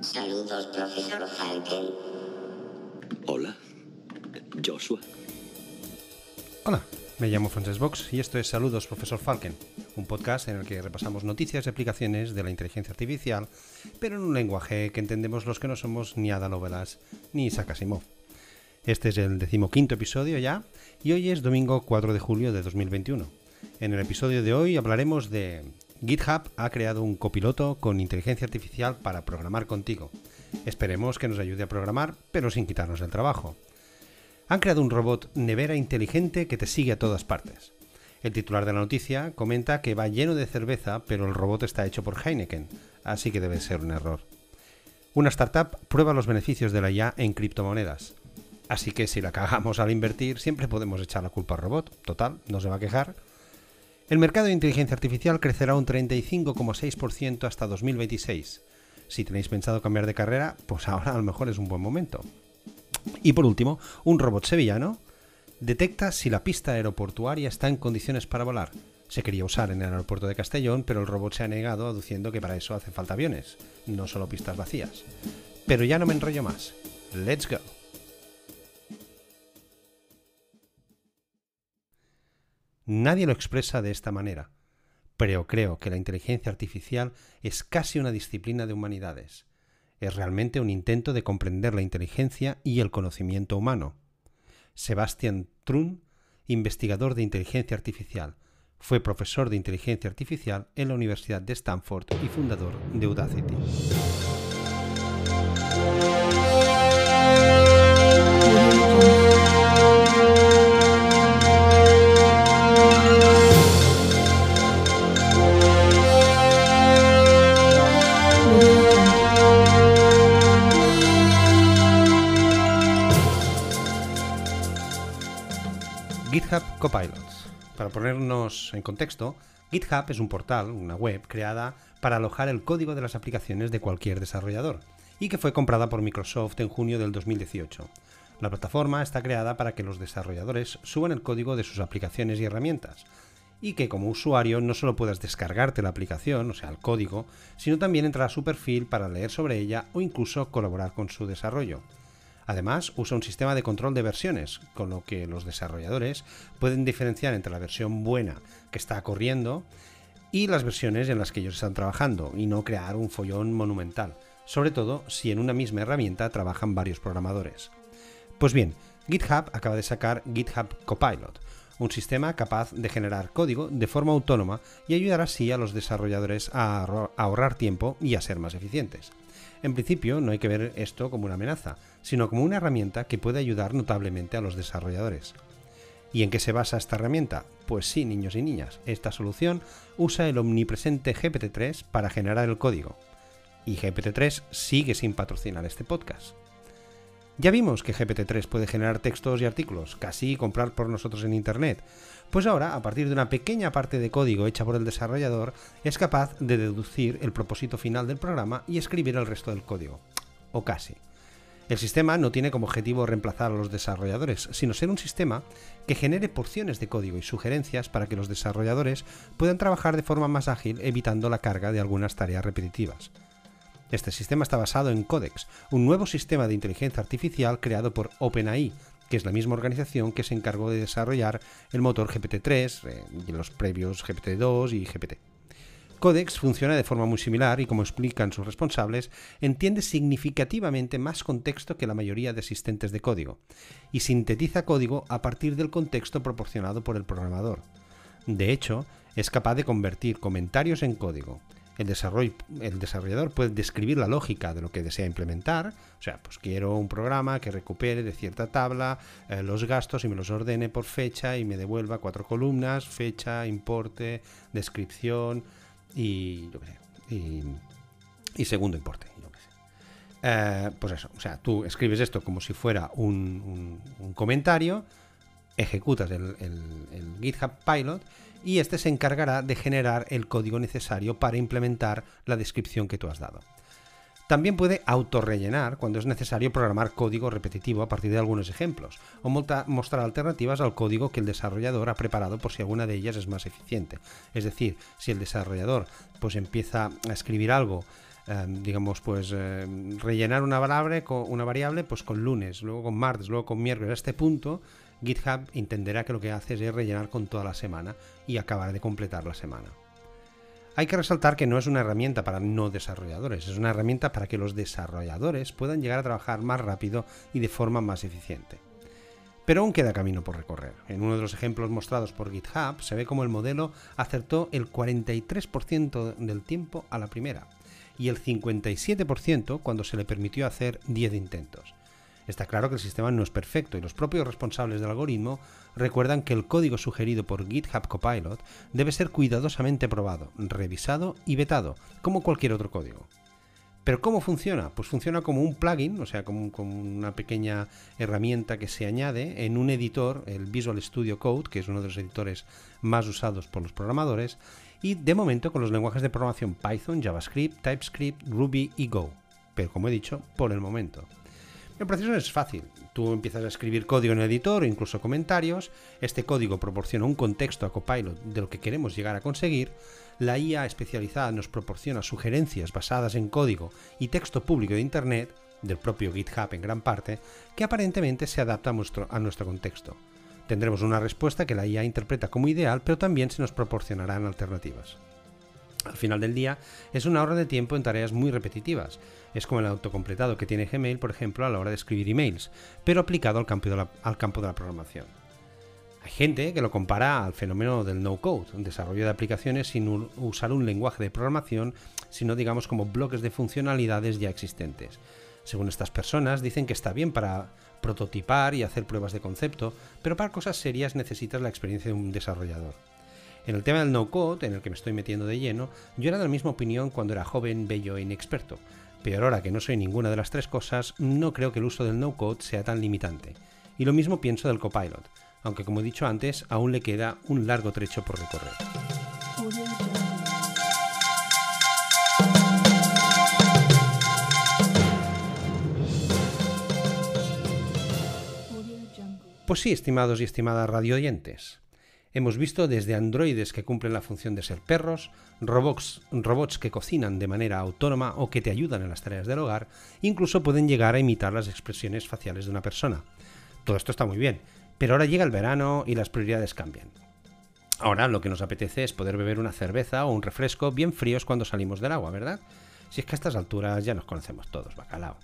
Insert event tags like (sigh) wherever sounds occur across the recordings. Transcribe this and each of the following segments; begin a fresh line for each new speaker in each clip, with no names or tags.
Saludos, profesor Falken.
Hola, Joshua.
Hola, me llamo Frances Box y esto es Saludos Profesor Falken, un podcast en el que repasamos noticias y aplicaciones de la inteligencia artificial, pero en un lenguaje que entendemos los que no somos ni Ada Lovelace ni Isaac Asimov. Este es el decimoquinto episodio ya y hoy es domingo 4 de julio de 2021. En el episodio de hoy hablaremos de GitHub ha creado un copiloto con inteligencia artificial para programar contigo. Esperemos que nos ayude a programar, pero sin quitarnos el trabajo. Han creado un robot nevera inteligente que te sigue a todas partes. El titular de la noticia comenta que va lleno de cerveza, pero el robot está hecho por Heineken, así que debe ser un error. Una startup prueba los beneficios de la IA en criptomonedas. Así que si la cagamos al invertir, siempre podemos echar la culpa al robot. Total, no se va a quejar. El mercado de inteligencia artificial crecerá un 35,6% hasta 2026. Si tenéis pensado cambiar de carrera, pues ahora a lo mejor es un buen momento. Y por último, un robot sevillano detecta si la pista aeroportuaria está en condiciones para volar. Se quería usar en el aeropuerto de Castellón, pero el robot se ha negado aduciendo que para eso hace falta aviones, no solo pistas vacías. Pero ya no me enrollo más. Let's go. Nadie lo expresa de esta manera, pero creo que la inteligencia artificial es casi una disciplina de humanidades. Es realmente un intento de comprender la inteligencia y el conocimiento humano. Sebastian Trun, investigador de inteligencia artificial, fue profesor de inteligencia artificial en la Universidad de Stanford y fundador de Udacity. En contexto, GitHub es un portal, una web, creada para alojar el código de las aplicaciones de cualquier desarrollador y que fue comprada por Microsoft en junio del 2018. La plataforma está creada para que los desarrolladores suban el código de sus aplicaciones y herramientas, y que como usuario no solo puedas descargarte la aplicación, o sea, el código, sino también entrar a su perfil para leer sobre ella o incluso colaborar con su desarrollo. Además, usa un sistema de control de versiones, con lo que los desarrolladores pueden diferenciar entre la versión buena que está corriendo y las versiones en las que ellos están trabajando, y no crear un follón monumental, sobre todo si en una misma herramienta trabajan varios programadores. Pues bien, GitHub acaba de sacar GitHub Copilot, un sistema capaz de generar código de forma autónoma y ayudar así a los desarrolladores a ahorrar tiempo y a ser más eficientes. En principio no hay que ver esto como una amenaza, sino como una herramienta que puede ayudar notablemente a los desarrolladores. ¿Y en qué se basa esta herramienta? Pues sí, niños y niñas, esta solución usa el omnipresente GPT-3 para generar el código. Y GPT-3 sigue sin patrocinar este podcast. Ya vimos que GPT-3 puede generar textos y artículos, casi comprar por nosotros en Internet. Pues ahora, a partir de una pequeña parte de código hecha por el desarrollador, es capaz de deducir el propósito final del programa y escribir el resto del código. O casi. El sistema no tiene como objetivo reemplazar a los desarrolladores, sino ser un sistema que genere porciones de código y sugerencias para que los desarrolladores puedan trabajar de forma más ágil evitando la carga de algunas tareas repetitivas. Este sistema está basado en Codex, un nuevo sistema de inteligencia artificial creado por OpenAI, que es la misma organización que se encargó de desarrollar el motor GPT-3 eh, y los previos GPT-2 y GPT. Codex funciona de forma muy similar y, como explican sus responsables, entiende significativamente más contexto que la mayoría de asistentes de código, y sintetiza código a partir del contexto proporcionado por el programador. De hecho, es capaz de convertir comentarios en código. El, desarrollador puede describir la lógica de lo que desea implementar, o sea, pues quiero un programa que recupere de cierta tabla eh, los gastos y me los ordene por fecha y me devuelva cuatro columnas, fecha, importe, descripción, y yo y, segundo importe. Yo. Eh, pues eso, o sea, tú escribes esto como si fuera un, comentario, ejecutas el, el, GitHub Pilot y este se encargará de generar el código necesario para implementar la descripción que tú has dado. También puede autorrellenar cuando es necesario programar código repetitivo a partir de algunos ejemplos, o mostrar alternativas al código que el desarrollador ha preparado por si alguna de ellas es más eficiente. Es decir, si el desarrollador pues empieza a escribir algo eh, digamos, pues eh, rellenar una variable, con, una variable pues con lunes, luego con martes, luego con miércoles. A este punto, GitHub entenderá que lo que hace es rellenar con toda la semana y acabar de completar la semana. Hay que resaltar que no es una herramienta para no desarrolladores, es una herramienta para que los desarrolladores puedan llegar a trabajar más rápido y de forma más eficiente. Pero aún queda camino por recorrer. En uno de los ejemplos mostrados por GitHub se ve como el modelo acertó el 43% del tiempo a la primera y el 57% cuando se le permitió hacer 10 intentos. Está claro que el sistema no es perfecto y los propios responsables del algoritmo recuerdan que el código sugerido por GitHub Copilot debe ser cuidadosamente probado, revisado y vetado, como cualquier otro código. ¿Pero cómo funciona? Pues funciona como un plugin, o sea, como, una pequeña herramienta que se añade en un editor, el Visual Studio Code, que es uno de los editores más usados por los programadores, y de momento con los lenguajes de programación Python, JavaScript, TypeScript, Ruby y Go. Pero como he dicho, por el momento. El proceso es fácil. Tú empiezas a escribir código en el editor incluso comentarios. Este código proporciona un contexto a Copilot de lo que queremos llegar a conseguir. La IA especializada nos proporciona sugerencias basadas en código y texto público de Internet, del propio GitHub en gran parte, que aparentemente se adapta a nuestro, a nuestro contexto. Tendremos una respuesta que la IA interpreta como ideal, pero también se nos proporcionarán alternativas. Al final del día, es una hora de tiempo en tareas muy repetitivas. Es como el autocompletado que tiene Gmail, por ejemplo, a la hora de escribir emails, pero aplicado al campo de la, programación. Hay gente que lo compara al fenómeno del no-code, un desarrollo de aplicaciones sin usar un lenguaje de programación, sino digamos como bloques de funcionalidades ya existentes. Según estas personas, dicen que está bien para prototipar y hacer pruebas de concepto, pero para cosas serias necesitas la experiencia de un desarrollador. En el tema del no-code, en el que me estoy metiendo de lleno, yo era de la misma opinión cuando era joven, bello e inexperto, pero ahora que no soy ninguna de las tres cosas, no creo que el uso del no-code sea tan limitante. Y lo mismo pienso del copilot, aunque como he dicho antes, aún le queda un largo trecho por recorrer. Pues sí, estimados y estimadas radioyentes. Hemos visto desde androides que cumplen la función de ser perros, robots, que cocinan de manera autónoma o que te ayudan en las tareas del hogar, incluso pueden llegar a imitar las expresiones faciales de una persona. Todo esto está muy bien, pero ahora llega el verano y las prioridades cambian. Ahora lo que nos apetece es poder beber una cerveza o un refresco bien fríos cuando salimos del agua, ¿verdad? Si es que a estas alturas ya nos conocemos todos, bacalao.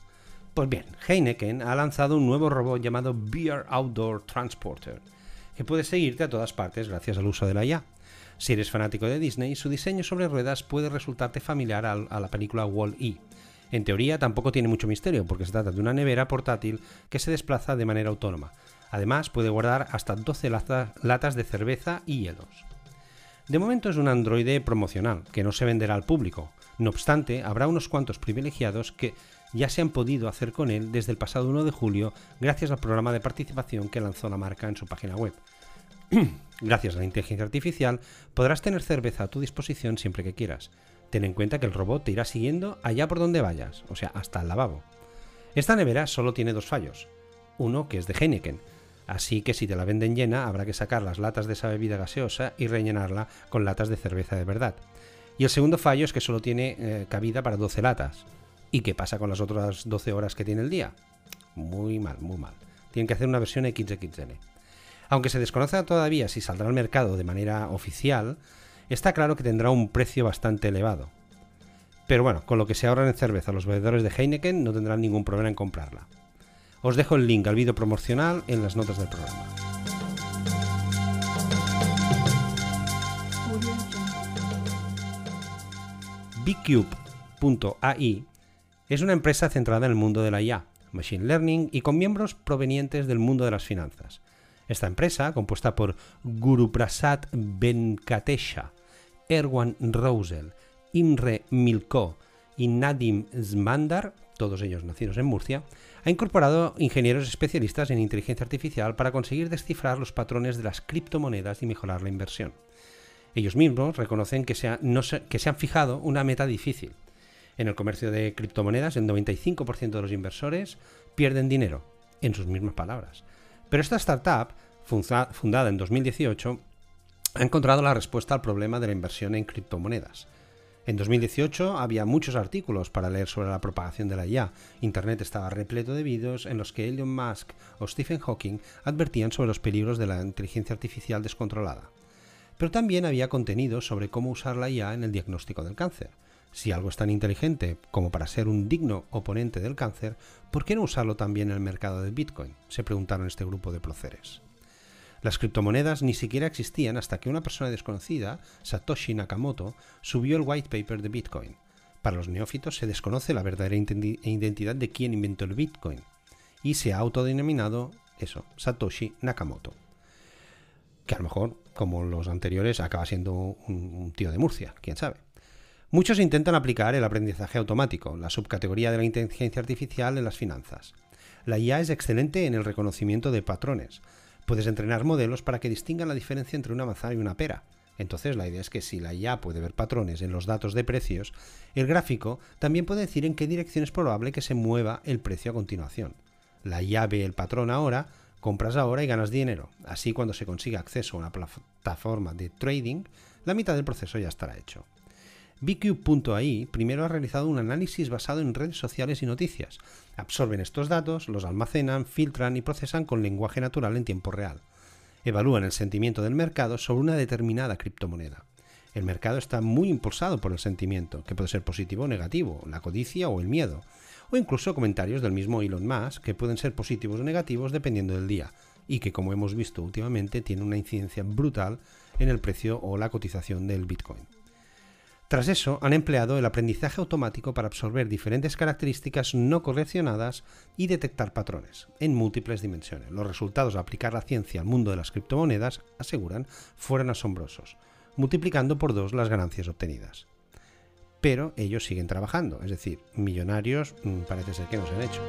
Pues bien, Heineken ha lanzado un nuevo robot llamado Beer Outdoor Transporter que puede seguirte a todas partes gracias al uso de la IA. Si eres fanático de Disney, su diseño sobre ruedas puede resultarte familiar a, la película Wall-E. En teoría tampoco tiene mucho misterio porque se trata de una nevera portátil que se desplaza de manera autónoma. Además puede guardar hasta 12 latas de cerveza y hielos. De momento es un androide promocional que no se venderá al público. No obstante, habrá unos cuantos privilegiados que ya se han podido hacer con él desde el pasado 1 de julio gracias al programa de participación que lanzó la marca en su página web. (clears throat) gracias a la inteligencia artificial podrás tener cerveza a tu disposición siempre que quieras. Ten en cuenta que el robot te irá siguiendo allá por donde vayas, o sea, hasta el lavabo. Esta nevera solo tiene dos fallos. Uno que es de Heineken, así que si te la venden llena habrá que sacar las latas de esa bebida gaseosa y rellenarla con latas de cerveza de verdad. Y el segundo fallo es que solo tiene eh, cabida para 12 latas. ¿Y qué pasa con las otras 12 horas que tiene el día? Muy mal, muy mal. Tienen que hacer una versión XXL. Aunque se desconoce todavía si saldrá al mercado de manera oficial, está claro que tendrá un precio bastante elevado. Pero bueno, con lo que se ahorran en cerveza los bebedores de Heineken no tendrán ningún problema en comprarla. Os dejo el link al vídeo promocional en las notas del programa. Bcube.ai es una empresa centrada en el mundo de la IA, Machine Learning y con miembros provenientes del mundo de las finanzas. Esta empresa, compuesta por Guru Prasad Venkatesha, Erwan Rosel, Imre Milko y Nadim Zmandar, todos ellos nacidos en Murcia, ha incorporado ingenieros especialistas en inteligencia artificial para conseguir descifrar los patrones de las criptomonedas y mejorar la inversión. Ellos mismos reconocen que se, que se han fijado una meta difícil, en el comercio de criptomonedas, el 95% de los inversores pierden dinero, en sus mismas palabras. Pero esta startup, fundada en 2018, ha encontrado la respuesta al problema de la inversión en criptomonedas. En 2018 había muchos artículos para leer sobre la propagación de la IA. Internet estaba repleto de vídeos en los que Elon Musk o Stephen Hawking advertían sobre los peligros de la inteligencia artificial descontrolada. Pero también había contenido sobre cómo usar la IA en el diagnóstico del cáncer. Si algo es tan inteligente como para ser un digno oponente del cáncer, ¿por qué no usarlo también en el mercado del Bitcoin? se preguntaron este grupo de proceres. Las criptomonedas ni siquiera existían hasta que una persona desconocida, Satoshi Nakamoto, subió el white paper de Bitcoin. Para los neófitos se desconoce la verdadera identidad de quien inventó el Bitcoin y se ha autodenominado eso, Satoshi Nakamoto. Que a lo mejor, como los anteriores, acaba siendo un, tío de Murcia, quién sabe. Muchos intentan aplicar el aprendizaje automático, la subcategoría de la inteligencia artificial en las finanzas. La IA es excelente en el reconocimiento de patrones, Puedes entrenar modelos para que distingan la diferencia entre una manzana y una pera. Entonces la idea es que si la IA puede ver patrones en los datos de precios, el gráfico también puede decir en qué dirección es probable que se mueva el precio a continuación. La IA ve el patrón ahora, compras ahora y ganas dinero. Así cuando se consiga acceso a una plataforma de trading, la mitad del proceso ya estará hecho. BQ.ai primero ha realizado un análisis basado en redes sociales y noticias. Absorben estos datos, los almacenan, filtran y procesan con lenguaje natural en tiempo real. Evalúan el sentimiento del mercado sobre una determinada criptomoneda. El mercado está muy impulsado por el sentimiento, que puede ser positivo o negativo, la codicia o el miedo, o incluso comentarios del mismo Elon Musk que pueden ser positivos o negativos dependiendo del día, y que como hemos visto últimamente tiene una incidencia brutal en el precio o la cotización del Bitcoin. Tras eso, han empleado el aprendizaje automático para absorber diferentes características no correccionadas y detectar patrones en múltiples dimensiones. Los resultados de aplicar la ciencia al mundo de las criptomonedas, aseguran, fueron asombrosos, multiplicando por dos las ganancias obtenidas. Pero ellos siguen trabajando, es decir, millonarios mm, parece ser que no se han hecho.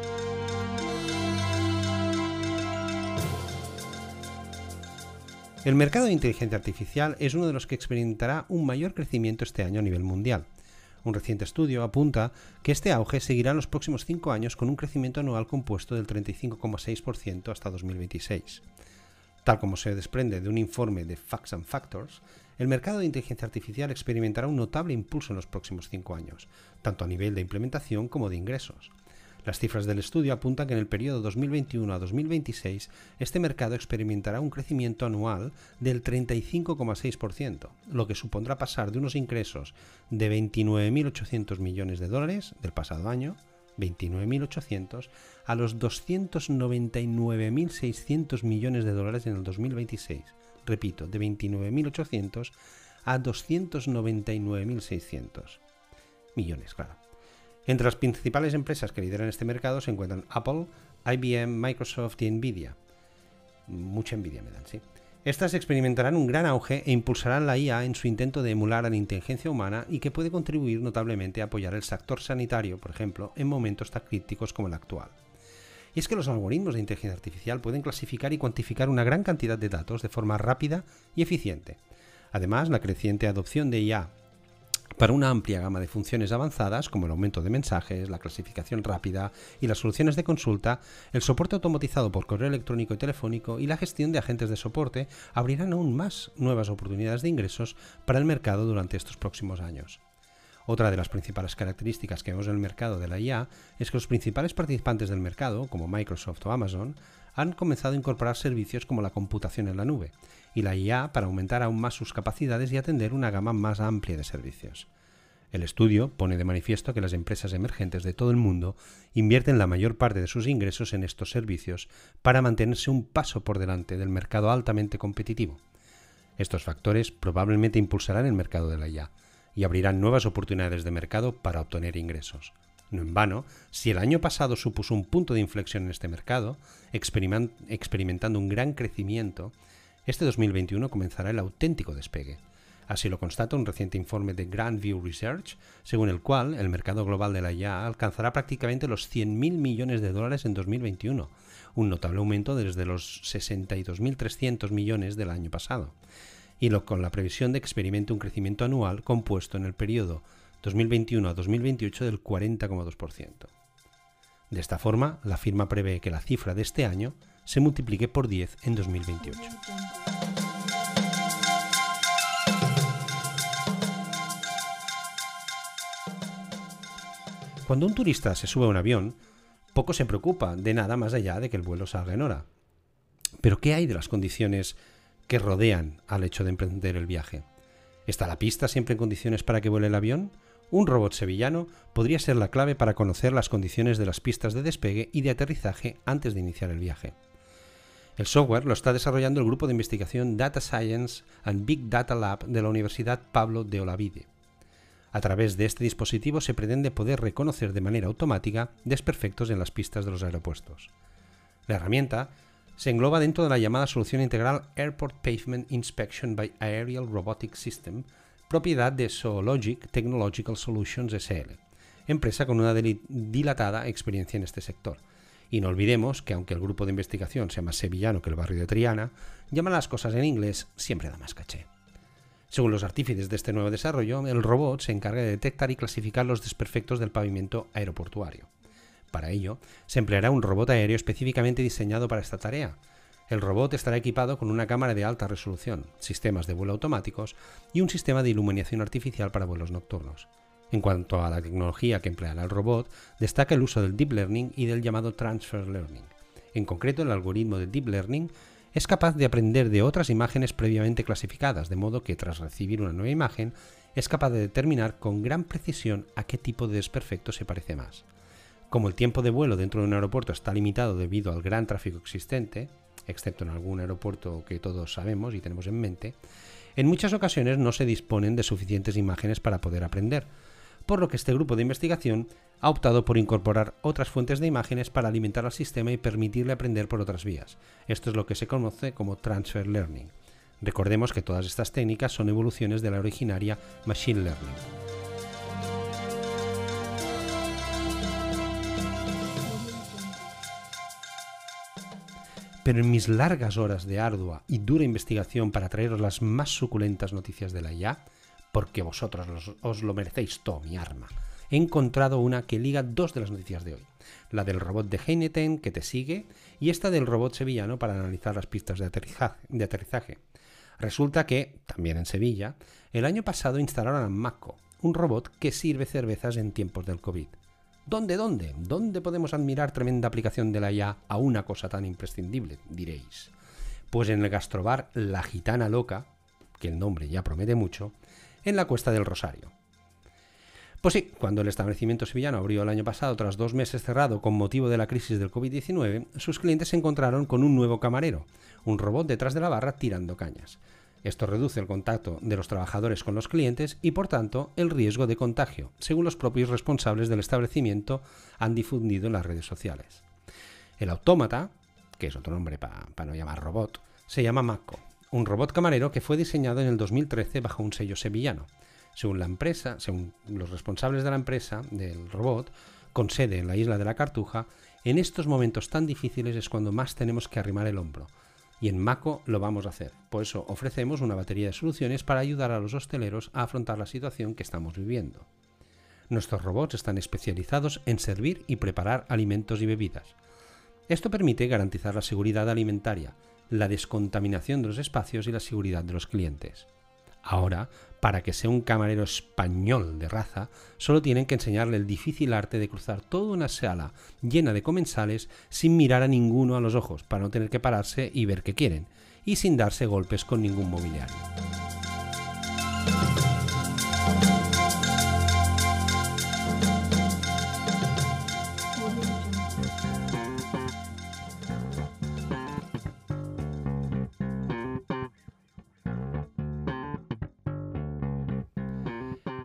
El mercado de inteligencia artificial es uno de los que experimentará un mayor crecimiento este año a nivel mundial. Un reciente estudio apunta que este auge seguirá en los próximos cinco años con un crecimiento anual compuesto del 35,6% hasta 2026. Tal como se desprende de un informe de Facts and Factors, el mercado de inteligencia artificial experimentará un notable impulso en los próximos cinco años, tanto a nivel de implementación como de ingresos. Las cifras del estudio apuntan que en el periodo 2021 a 2026 este mercado experimentará un crecimiento anual del 35,6%, lo que supondrá pasar de unos ingresos de 29.800 millones de dólares del pasado año 29.800 a los 299.600 millones de dólares en el 2026. Repito, de 29.800 a 299.600 millones, claro. Entre las principales empresas que lideran este mercado se encuentran Apple, IBM, Microsoft y Nvidia. Mucha envidia me dan, sí. Estas experimentarán un gran auge e impulsarán la IA en su intento de emular a la inteligencia humana y que puede contribuir notablemente a apoyar el sector sanitario, por ejemplo, en momentos tan críticos como el actual. Y es que los algoritmos de inteligencia artificial pueden clasificar y cuantificar una gran cantidad de datos de forma rápida y eficiente. Además, la creciente adopción de IA para una amplia gama de funciones avanzadas como el aumento de mensajes, la clasificación rápida y las soluciones de consulta, el soporte automatizado por correo electrónico y telefónico y la gestión de agentes de soporte abrirán aún más nuevas oportunidades de ingresos para el mercado durante estos próximos años. Otra de las principales características que vemos en el mercado de la IA es que los principales participantes del mercado, como Microsoft o Amazon, han comenzado a incorporar servicios como la computación en la nube y la IA para aumentar aún más sus capacidades y atender una gama más amplia de servicios. El estudio pone de manifiesto que las empresas emergentes de todo el mundo invierten la mayor parte de sus ingresos en estos servicios para mantenerse un paso por delante del mercado altamente competitivo. Estos factores probablemente impulsarán el mercado de la IA y abrirán nuevas oportunidades de mercado para obtener ingresos. No en vano, si el año pasado supuso un punto de inflexión en este mercado, experimentando un gran crecimiento, este 2021 comenzará el auténtico despegue. Así lo constata un reciente informe de Grand View Research, según el cual el mercado global de la IA alcanzará prácticamente los 100.000 millones de dólares en 2021, un notable aumento desde los 62.300 millones del año pasado, y lo con la previsión de que experimente un crecimiento anual compuesto en el periodo 2021 a 2028 del 40,2%. De esta forma, la firma prevé que la cifra de este año se multiplique por 10 en 2028. Cuando un turista se sube a un avión, poco se preocupa de nada más allá de que el vuelo salga en hora. Pero ¿qué hay de las condiciones que rodean al hecho de emprender el viaje? ¿Está la pista siempre en condiciones para que vuele el avión? Un robot sevillano podría ser la clave para conocer las condiciones de las pistas de despegue y de aterrizaje antes de iniciar el viaje. El software lo está desarrollando el grupo de investigación Data Science and Big Data Lab de la Universidad Pablo de Olavide. A través de este dispositivo se pretende poder reconocer de manera automática desperfectos en las pistas de los aeropuertos. La herramienta se engloba dentro de la llamada solución integral Airport Pavement Inspection by Aerial Robotic System, propiedad de Zoologic Technological Solutions SL, empresa con una dilatada experiencia en este sector. Y no olvidemos que aunque el grupo de investigación sea más sevillano que el barrio de Triana, llama las cosas en inglés siempre da más caché. Según los artífices de este nuevo desarrollo, el robot se encarga de detectar y clasificar los desperfectos del pavimento aeroportuario. Para ello, se empleará un robot aéreo específicamente diseñado para esta tarea. El robot estará equipado con una cámara de alta resolución, sistemas de vuelo automáticos y un sistema de iluminación artificial para vuelos nocturnos. En cuanto a la tecnología que empleará el robot, destaca el uso del Deep Learning y del llamado Transfer Learning. En concreto, el algoritmo de Deep Learning es capaz de aprender de otras imágenes previamente clasificadas, de modo que tras recibir una nueva imagen, es capaz de determinar con gran precisión a qué tipo de desperfecto se parece más. Como el tiempo de vuelo dentro de un aeropuerto está limitado debido al gran tráfico existente, excepto en algún aeropuerto que todos sabemos y tenemos en mente, en muchas ocasiones no se disponen de suficientes imágenes para poder aprender, por lo que este grupo de investigación ha optado por incorporar otras fuentes de imágenes para alimentar al sistema y permitirle aprender por otras vías. Esto es lo que se conoce como transfer learning. Recordemos que todas estas técnicas son evoluciones de la originaria machine learning. pero en mis largas horas de ardua y dura investigación para traeros las más suculentas noticias de la IA, porque vosotros os lo merecéis todo, mi arma, he encontrado una que liga dos de las noticias de hoy. La del robot de Heineken que te sigue y esta del robot sevillano para analizar las pistas de aterrizaje. Resulta que, también en Sevilla, el año pasado instalaron a Mako, un robot que sirve cervezas en tiempos del COVID. ¿Dónde, dónde? ¿Dónde podemos admirar tremenda aplicación de la IA a una cosa tan imprescindible? Diréis. Pues en el gastrobar La Gitana Loca, que el nombre ya promete mucho, en la Cuesta del Rosario. Pues sí, cuando el establecimiento sevillano abrió el año pasado tras dos meses cerrado con motivo de la crisis del COVID-19, sus clientes se encontraron con un nuevo camarero, un robot detrás de la barra tirando cañas. Esto reduce el contacto de los trabajadores con los clientes y, por tanto, el riesgo de contagio, según los propios responsables del establecimiento han difundido en las redes sociales. El autómata, que es otro nombre para no llamar robot, se llama Mako, un robot camarero que fue diseñado en el 2013 bajo un sello sevillano. Según la empresa, según los responsables de la empresa del robot, con sede en la isla de la Cartuja, en estos momentos tan difíciles es cuando más tenemos que arrimar el hombro, y en Mako lo vamos a hacer. Por eso ofrecemos una batería de soluciones para ayudar a los hosteleros a afrontar la situación que estamos viviendo. Nuestros robots están especializados en servir y preparar alimentos y bebidas. Esto permite garantizar la seguridad alimentaria, la descontaminación de los espacios y la seguridad de los clientes. Ahora, para que sea un camarero español de raza, solo tienen que enseñarle el difícil arte de cruzar toda una sala llena de comensales sin mirar a ninguno a los ojos, para no tener que pararse y ver qué quieren, y sin darse golpes con ningún mobiliario.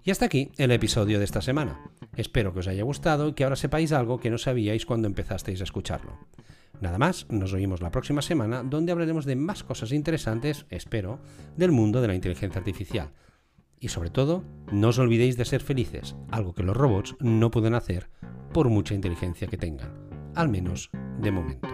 Y hasta aquí el episodio de esta semana. Espero que os haya gustado y que ahora sepáis algo que no sabíais cuando empezasteis a escucharlo. Nada más, nos oímos la próxima semana donde hablaremos de más cosas interesantes, espero, del mundo de la inteligencia artificial. Y sobre todo, no os olvidéis de ser felices, algo que los robots no pueden hacer por mucha inteligencia que tengan, al menos de momento.